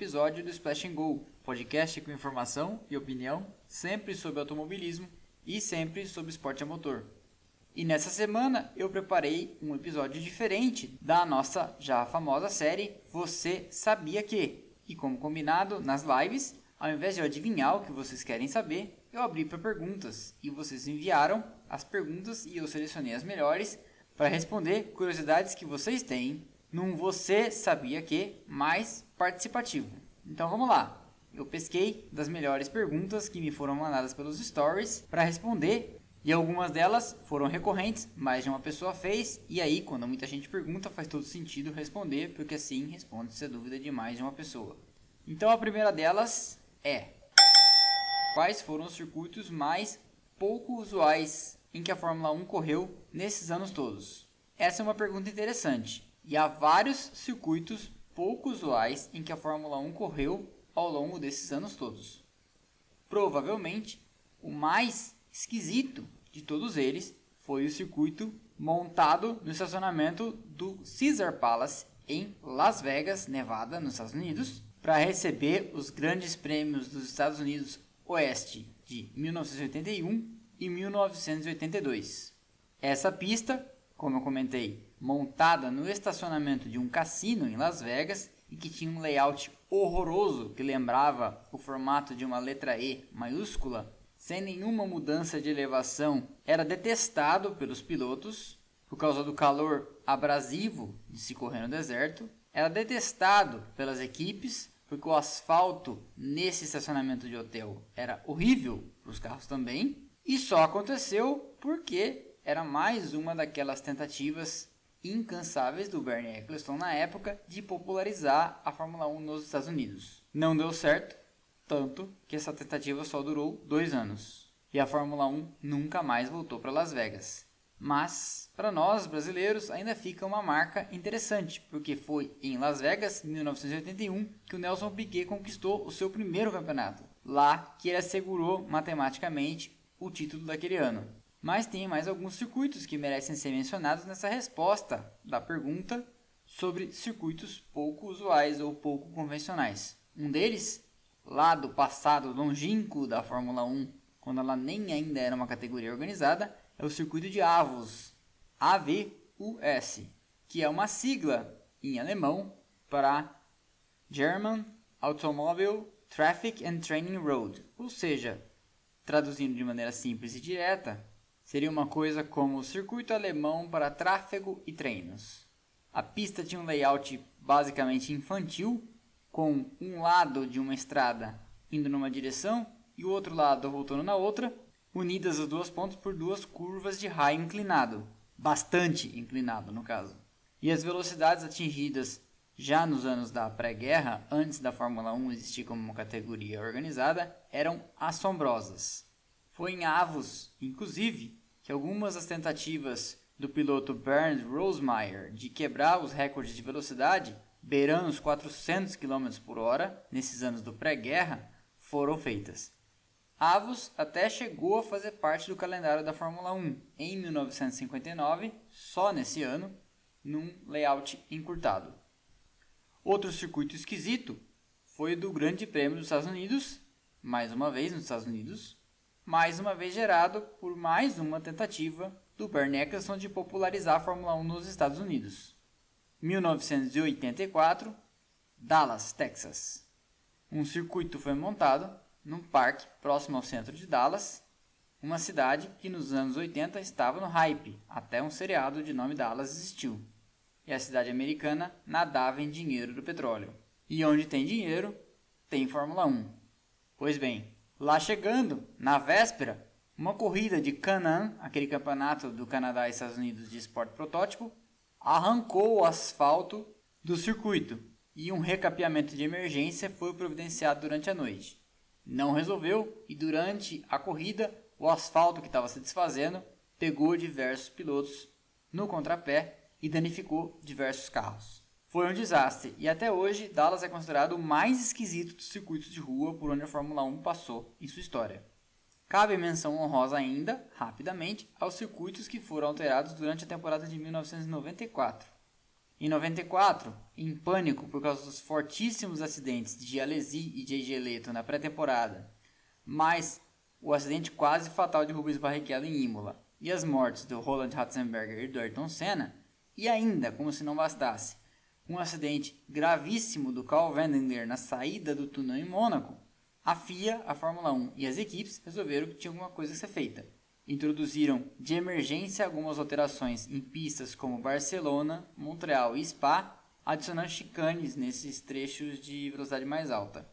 episódio do Splash and Go, podcast com informação e opinião sempre sobre automobilismo e sempre sobre esporte a motor. E nessa semana eu preparei um episódio diferente da nossa já famosa série Você Sabia Que? E como combinado nas lives, ao invés de eu adivinhar o que vocês querem saber, eu abri para perguntas e vocês enviaram as perguntas e eu selecionei as melhores para responder curiosidades que vocês têm num Você Sabia Que mais participativo. Então vamos lá. Eu pesquei das melhores perguntas que me foram mandadas pelos stories para responder e algumas delas foram recorrentes, mais de uma pessoa fez, e aí, quando muita gente pergunta, faz todo sentido responder, porque assim responde-se a dúvida de mais de uma pessoa. Então a primeira delas é: Quais foram os circuitos mais pouco usuais em que a Fórmula 1 correu nesses anos todos? Essa é uma pergunta interessante, e há vários circuitos pouco usuais em que a Fórmula 1 correu ao longo desses anos todos. Provavelmente, o mais esquisito de todos eles foi o circuito montado no estacionamento do Caesar Palace em Las Vegas, Nevada, nos Estados Unidos, para receber os grandes prêmios dos Estados Unidos Oeste de 1981 e 1982. Essa pista, como eu comentei, montada no estacionamento de um cassino em Las Vegas e que tinha um layout horroroso que lembrava o formato de uma letra E maiúscula, sem nenhuma mudança de elevação, era detestado pelos pilotos. Por causa do calor abrasivo de se correr no deserto, era detestado pelas equipes porque o asfalto nesse estacionamento de hotel era horrível para os carros também, e só aconteceu porque era mais uma daquelas tentativas incansáveis do Bernie Eccleston na época de popularizar a Fórmula 1 nos Estados Unidos. Não deu certo, tanto que essa tentativa só durou dois anos. E a Fórmula 1 nunca mais voltou para Las Vegas. Mas, para nós brasileiros, ainda fica uma marca interessante, porque foi em Las Vegas, em 1981, que o Nelson Piquet conquistou o seu primeiro campeonato. Lá que ele assegurou matematicamente o título daquele ano. Mas tem mais alguns circuitos que merecem ser mencionados nessa resposta da pergunta sobre circuitos pouco usuais ou pouco convencionais. Um deles, lá do passado longínquo da Fórmula 1, quando ela nem ainda era uma categoria organizada, é o circuito de Avus, AVUS, que é uma sigla em alemão para German Automobile Traffic and Training Road, ou seja, traduzindo de maneira simples e direta, Seria uma coisa como o circuito alemão para tráfego e treinos. A pista tinha um layout basicamente infantil, com um lado de uma estrada indo numa direção e o outro lado voltando na outra, unidas as duas pontas por duas curvas de raio inclinado, bastante inclinado no caso. E as velocidades atingidas já nos anos da pré-guerra, antes da Fórmula 1 existir como uma categoria organizada, eram assombrosas. Foi em Avos, inclusive, que algumas das tentativas do piloto Bernd Rosemeyer de quebrar os recordes de velocidade, beirando os 400 km por hora, nesses anos do pré-guerra, foram feitas. Avos até chegou a fazer parte do calendário da Fórmula 1 em 1959, só nesse ano, num layout encurtado. Outro circuito esquisito foi o do Grande Prêmio dos Estados Unidos, mais uma vez nos Estados Unidos, mais uma vez gerado por mais uma tentativa do Bernie Eccleston de popularizar a Fórmula 1 nos Estados Unidos. 1984, Dallas, Texas. Um circuito foi montado num parque próximo ao centro de Dallas, uma cidade que nos anos 80 estava no hype, até um seriado de nome Dallas existiu. E a cidade americana nadava em dinheiro do petróleo. E onde tem dinheiro, tem Fórmula 1. Pois bem, Lá chegando, na véspera, uma corrida de Canaan, aquele campeonato do Canadá e Estados Unidos de esporte protótipo, arrancou o asfalto do circuito e um recapeamento de emergência foi providenciado durante a noite. Não resolveu e durante a corrida o asfalto que estava se desfazendo pegou diversos pilotos no contrapé e danificou diversos carros. Foi um desastre e até hoje Dallas é considerado o mais esquisito dos circuitos de rua por onde a Fórmula 1 passou em sua história. Cabe menção honrosa ainda, rapidamente, aos circuitos que foram alterados durante a temporada de 1994. Em 94, em pânico por causa dos fortíssimos acidentes de Alesi e JJ Leto na pré-temporada, mais o acidente quase fatal de Rubens Barrichello em Imola e as mortes do Roland Ratzenberger e do Ayrton Senna, e ainda, como se não bastasse, um acidente gravíssimo do Carl Vandenberg na saída do túnel em Mônaco, a FIA, a Fórmula 1 e as equipes resolveram que tinha alguma coisa a ser feita. Introduziram de emergência algumas alterações em pistas como Barcelona, Montreal e Spa, adicionando chicanes nesses trechos de velocidade mais alta.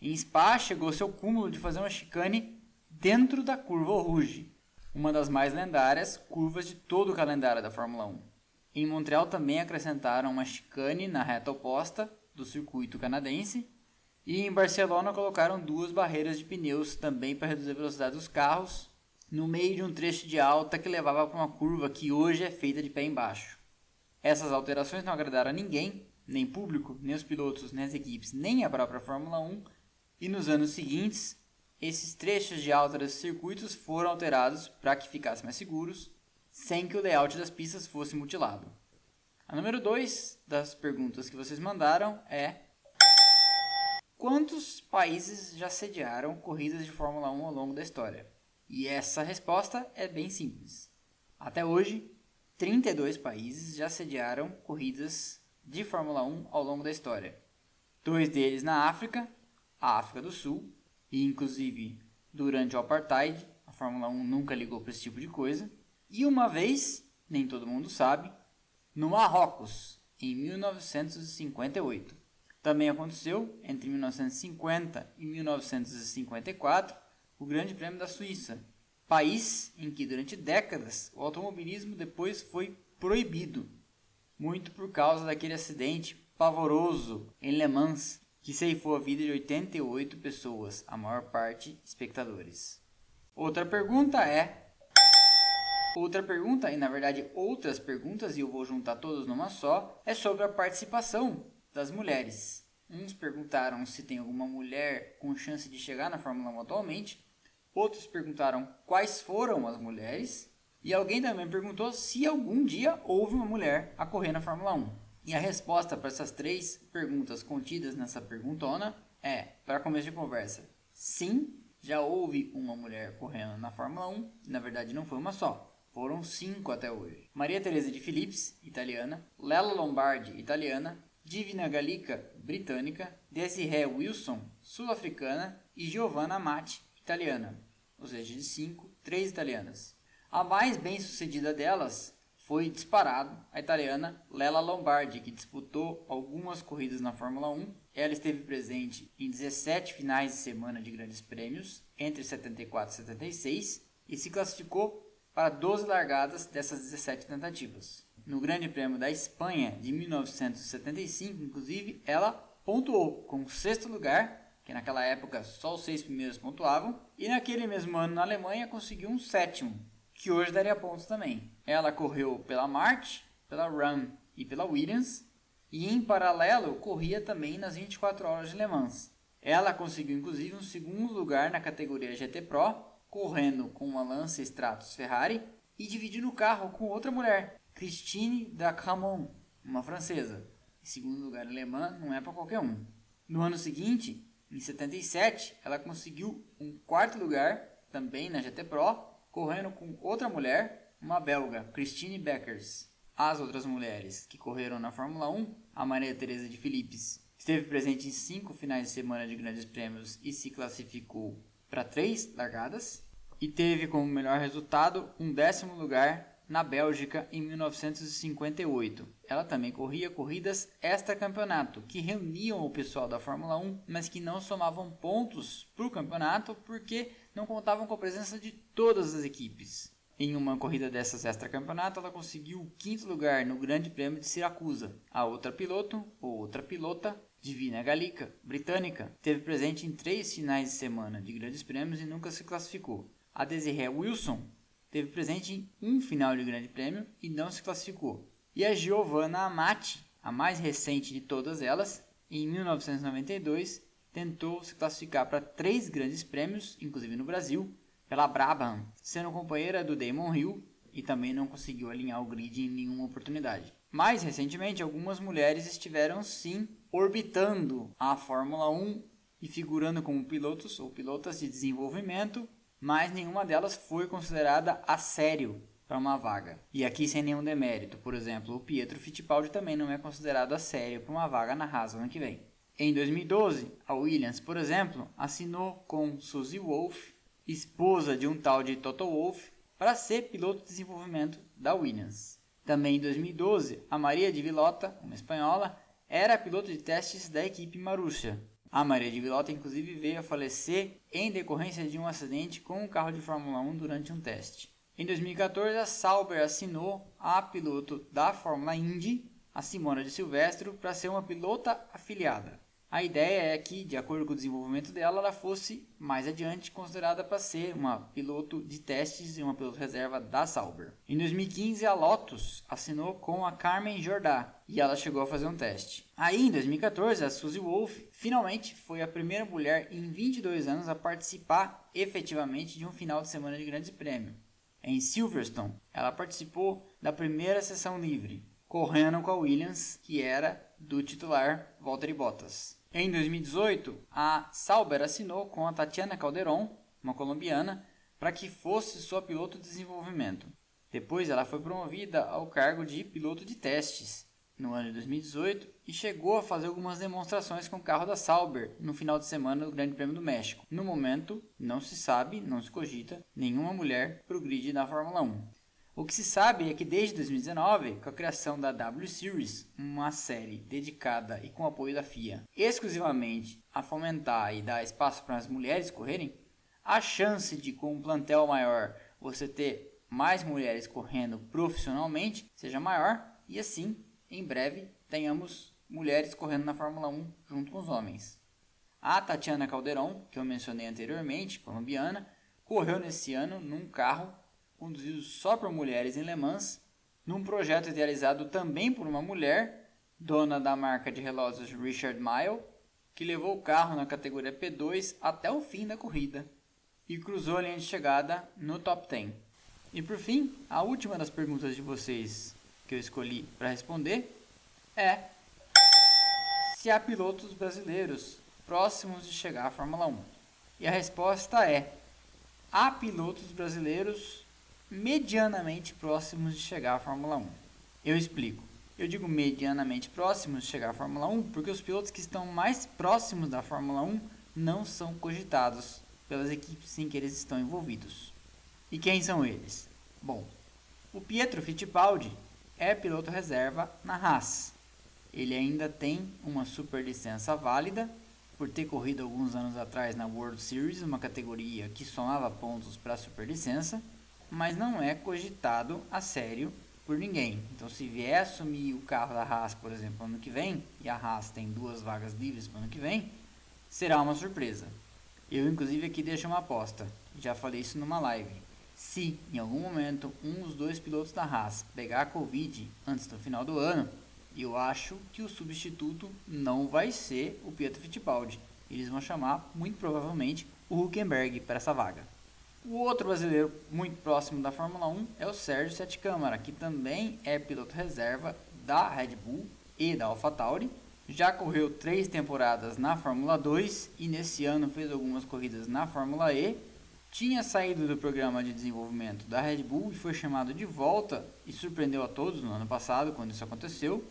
Em Spa chegou-se ao cúmulo de fazer uma chicane dentro da curva Rouge, uma das mais lendárias curvas de todo o calendário da Fórmula 1. Em Montreal também acrescentaram uma chicane na reta oposta do circuito canadense e em Barcelona colocaram duas barreiras de pneus também para reduzir a velocidade dos carros, no meio de um trecho de alta que levava para uma curva que hoje é feita de pé embaixo. Essas alterações não agradaram a ninguém, nem público, nem os pilotos, nem as equipes, nem a própria Fórmula 1, e nos anos seguintes, esses trechos de alta dos circuitos foram alterados para que ficassem mais seguros, sem que o layout das pistas fosse mutilado. A número 2 das perguntas que vocês mandaram é Quantos países já sediaram corridas de Fórmula 1 ao longo da história? E essa resposta é bem simples. Até hoje, 32 países já sediaram corridas de Fórmula 1 ao longo da história. Dois deles na África, a África do Sul, e inclusive durante o Apartheid, a Fórmula 1 nunca ligou para esse tipo de coisa. E uma vez, nem todo mundo sabe, no Marrocos, em 1958. Também aconteceu entre 1950 e 1954 o Grande Prêmio da Suíça, país em que durante décadas o automobilismo depois foi proibido, muito por causa daquele acidente pavoroso em Le Mans que ceifou a vida de 88 pessoas, a maior parte espectadores. Outra pergunta é Outra pergunta, e na verdade outras perguntas, e eu vou juntar todas numa só, é sobre a participação das mulheres. Uns perguntaram se tem alguma mulher com chance de chegar na Fórmula 1 atualmente, outros perguntaram quais foram as mulheres, e alguém também perguntou se algum dia houve uma mulher a correr na Fórmula 1. E a resposta para essas três perguntas contidas nessa perguntona é, para começo de conversa, sim, já houve uma mulher correndo na Fórmula 1, na verdade não foi uma só, foram cinco até hoje. Maria Teresa de Phillips, italiana, Lela Lombardi, italiana, Divina Gallica, britânica, Desiree Wilson, sul-africana e Giovanna Amati, italiana. Ou seja, de cinco, três italianas. A mais bem sucedida delas foi disparado a italiana Lela Lombardi, que disputou algumas corridas na Fórmula 1. Ela esteve presente em 17 finais de semana de grandes prêmios, entre 74 e 76, e se classificou para 12 largadas dessas 17 tentativas no Grande Prêmio da Espanha de 1975, inclusive, ela pontuou com o sexto lugar, que naquela época só os seis primeiros pontuavam, e naquele mesmo ano na Alemanha conseguiu um sétimo, que hoje daria pontos também. Ela correu pela March, pela Ram e pela Williams, e em paralelo corria também nas 24 horas de Le Mans. Ela conseguiu inclusive um segundo lugar na categoria GT Pro, correndo com uma Lancia Stratos Ferrari e dividindo o carro com outra mulher, Christine Dacramont, uma francesa. Em segundo lugar alemã não é para qualquer um. No ano seguinte, em 77, ela conseguiu um quarto lugar, também na GT Pro, correndo com outra mulher, uma belga, Christine Beckers. As outras mulheres que correram na Fórmula 1, a Maria Teresa de Philippes, esteve presente em cinco finais de semana de grandes prêmios e se classificou para três largadas, e teve como melhor resultado um décimo lugar na Bélgica em 1958. Ela também corria corridas extra-campeonato, que reuniam o pessoal da Fórmula 1, mas que não somavam pontos para o campeonato porque não contavam com a presença de todas as equipes. Em uma corrida dessas extra-campeonato, ela conseguiu o quinto lugar no Grande Prêmio de Siracusa. A outra piloto, ou outra pilota, Divina Galica, britânica, teve presente em três finais de semana de grandes prêmios e nunca se classificou. A Desiree Wilson teve presente em um final de Grande Prêmio e não se classificou. E a Giovanna Amati, a mais recente de todas elas, em 1992 tentou se classificar para três grandes prêmios, inclusive no Brasil, pela Brabham, sendo companheira do Damon Hill e também não conseguiu alinhar o grid em nenhuma oportunidade. Mais recentemente, algumas mulheres estiveram sim orbitando a Fórmula 1 e figurando como pilotos ou pilotas de desenvolvimento, mas nenhuma delas foi considerada a sério para uma vaga. E aqui sem nenhum demérito, por exemplo, o Pietro Fittipaldi também não é considerado a sério para uma vaga na Haas ano que vem. Em 2012, a Williams, por exemplo, assinou com Suzy Wolff, esposa de um tal de Toto Wolff, para ser piloto de desenvolvimento da Williams. Também em 2012, a Maria de Vilota, uma espanhola, era piloto de testes da equipe Marussia. A Maria de Vilota, inclusive, veio a falecer em decorrência de um acidente com um carro de Fórmula 1 durante um teste. Em 2014, a Sauber assinou a piloto da Fórmula Indy, a Simona de Silvestro, para ser uma pilota afiliada. A ideia é que, de acordo com o desenvolvimento dela, ela fosse mais adiante considerada para ser uma piloto de testes e uma piloto reserva da Sauber. Em 2015, a Lotus assinou com a Carmen Jordan e ela chegou a fazer um teste. Aí, em 2014, a Suzy Wolff finalmente foi a primeira mulher em 22 anos a participar efetivamente de um final de semana de Grande Prêmio em Silverstone, ela participou da primeira sessão livre, correndo com a Williams, que era do titular Valtteri Bottas. Em 2018, a Sauber assinou com a Tatiana Calderon, uma colombiana, para que fosse sua piloto de desenvolvimento. Depois ela foi promovida ao cargo de piloto de testes no ano de 2018 e chegou a fazer algumas demonstrações com o carro da Sauber no final de semana do Grande Prêmio do México. No momento, não se sabe, não se cogita nenhuma mulher para o grid da Fórmula 1. O que se sabe é que desde 2019, com a criação da W Series, uma série dedicada e com apoio da FIA exclusivamente a fomentar e dar espaço para as mulheres correrem, a chance de com um plantel maior você ter mais mulheres correndo profissionalmente seja maior e assim em breve tenhamos mulheres correndo na Fórmula 1 junto com os homens. A Tatiana Calderon, que eu mencionei anteriormente, colombiana, correu nesse ano num carro conduzido só por mulheres em Le Mans, num projeto idealizado também por uma mulher, dona da marca de relógios Richard Mille, que levou o carro na categoria P2 até o fim da corrida e cruzou a linha de chegada no top 10. E por fim, a última das perguntas de vocês que eu escolhi para responder é se há pilotos brasileiros próximos de chegar à Fórmula 1. E a resposta é: há pilotos brasileiros medianamente próximos de chegar à Fórmula 1. Eu explico. Eu digo medianamente próximos de chegar à Fórmula 1 porque os pilotos que estão mais próximos da Fórmula 1 não são cogitados pelas equipes em que eles estão envolvidos. E quem são eles? Bom, o Pietro Fittipaldi é piloto reserva na Haas. Ele ainda tem uma superlicença válida por ter corrido alguns anos atrás na World Series, uma categoria que somava pontos para a superlicença, mas não é cogitado a sério por ninguém. Então, se vier assumir o carro da Haas, por exemplo, ano que vem, e a Haas tem duas vagas livres para ano que vem, será uma surpresa. Eu, inclusive, aqui deixo uma aposta. Já falei isso numa live. Se em algum momento um dos dois pilotos da Haas pegar a Covid antes do final do ano, eu acho que o substituto não vai ser o Pietro Fittipaldi. Eles vão chamar, muito provavelmente, o Huckenberg para essa vaga. O outro brasileiro muito próximo da Fórmula 1 é o Sérgio Sete Câmara, que também é piloto reserva da Red Bull e da AlphaTauri. Já correu três temporadas na Fórmula 2 e nesse ano fez algumas corridas na Fórmula E tinha saído do programa de desenvolvimento da Red Bull e foi chamado de volta e surpreendeu a todos no ano passado quando isso aconteceu,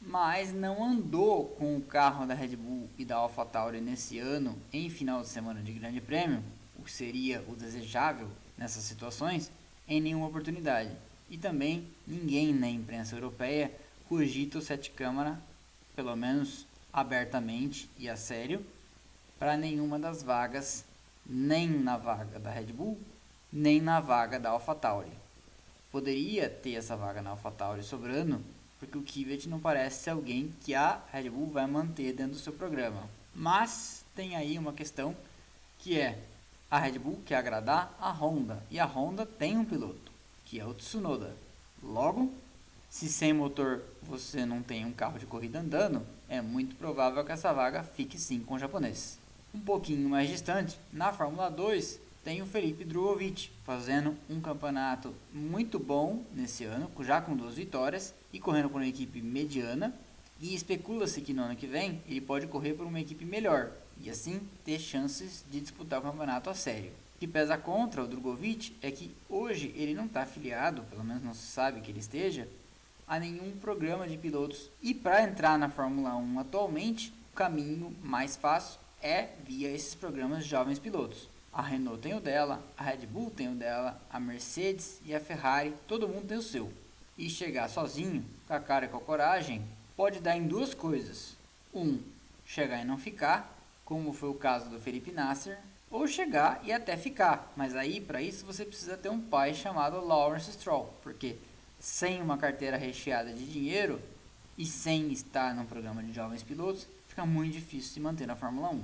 mas não andou com o carro da Red Bull e da AlphaTauri nesse ano em final de semana de Grande Prêmio, o que seria o desejável nessas situações, em nenhuma oportunidade. E também ninguém na imprensa europeia cogita o sete câmara, pelo menos abertamente e a sério, para nenhuma das vagas nem na vaga da Red Bull, nem na vaga da AlphaTauri. Poderia ter essa vaga na AlphaTauri sobrando, porque o Kvyat não parece ser alguém que a Red Bull vai manter dentro do seu programa. Mas tem aí uma questão que é a Red Bull quer agradar a Honda e a Honda tem um piloto, que é o Tsunoda. Logo, se sem motor você não tem um carro de corrida andando, é muito provável que essa vaga fique sim com o japonês. Um pouquinho mais distante, na Fórmula 2, tem o Felipe Drugovic fazendo um campeonato muito bom nesse ano, já com duas vitórias e correndo por uma equipe mediana. E especula-se que no ano que vem ele pode correr por uma equipe melhor e assim ter chances de disputar o campeonato a sério. O que pesa contra o Drogovic é que hoje ele não está afiliado, pelo menos não se sabe que ele esteja, a nenhum programa de pilotos. E para entrar na Fórmula 1 atualmente, o caminho mais fácil é via esses programas de jovens pilotos. A Renault tem o dela, a Red Bull tem o dela, a Mercedes e a Ferrari, todo mundo tem o seu. E chegar sozinho, com a cara e com a coragem, pode dar em duas coisas. Um, chegar e não ficar, como foi o caso do Felipe Nasser, ou chegar e até ficar. Mas aí, para isso, você precisa ter um pai chamado Lawrence Stroll, porque sem uma carteira recheada de dinheiro e sem estar num programa de jovens pilotos, fica muito difícil se manter na Fórmula 1.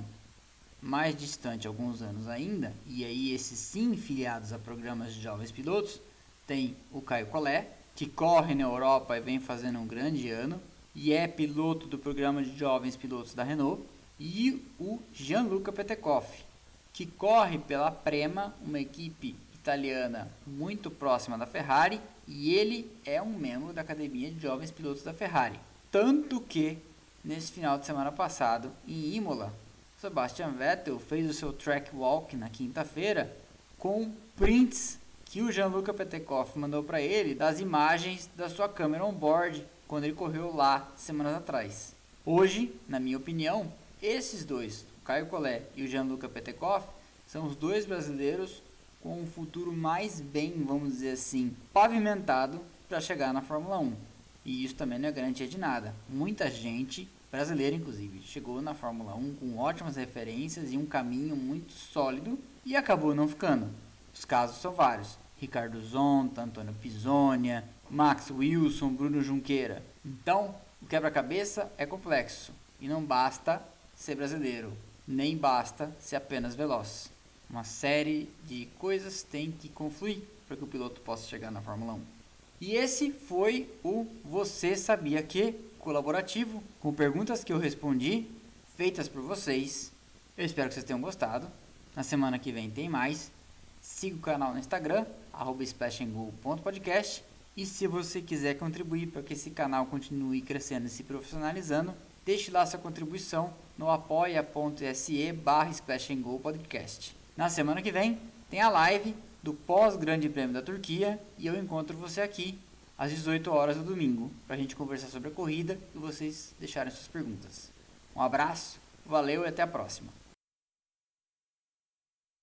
Mais distante alguns anos ainda, e aí esses sim filiados a programas de jovens pilotos, tem o Caio Collet, que corre na Europa e vem fazendo um grande ano, e é piloto do programa de jovens pilotos da Renault, e o Gianluca Petekoff, que corre pela Prema, uma equipe italiana muito próxima da Ferrari, e ele é um membro da academia de jovens pilotos da Ferrari. Tanto que, nesse final de semana passado, em Imola, Sebastian Vettel fez o seu track walk na quinta-feira com prints que o Gianluca Petekoff mandou para ele das imagens da sua câmera on board quando ele correu lá semanas atrás. Hoje, na minha opinião, esses dois, o Caio Collet e o Gianluca Petekoff, são os dois brasileiros com um futuro mais bem, vamos dizer assim, pavimentado para chegar na Fórmula 1. E isso também não é garantia de nada. Muita gente, brasileira inclusive, chegou na Fórmula 1 com ótimas referências e um caminho muito sólido e acabou não ficando. Os casos são vários. Ricardo Zonta, Antônio Pisonia, Max Wilson, Bruno Junqueira. Então, o quebra-cabeça é complexo e não basta ser brasileiro, nem basta ser apenas veloz. Uma série de coisas tem que confluir para que o piloto possa chegar na Fórmula 1. E esse foi o Você Sabia Que colaborativo, com perguntas que eu respondi, feitas por vocês. Eu espero que vocês tenham gostado. Na semana que vem tem mais. Siga o canal no Instagram, splashandgo.podcast. E se você quiser contribuir para que esse canal continue crescendo e se profissionalizando, deixe lá sua contribuição no apoia.se barra Podcast. Na semana que vem tem a live do pós-Grande Prêmio da Turquia e eu encontro você aqui às 18 horas do domingo para a gente conversar sobre a corrida e vocês deixarem suas perguntas. Um abraço, valeu e até a próxima.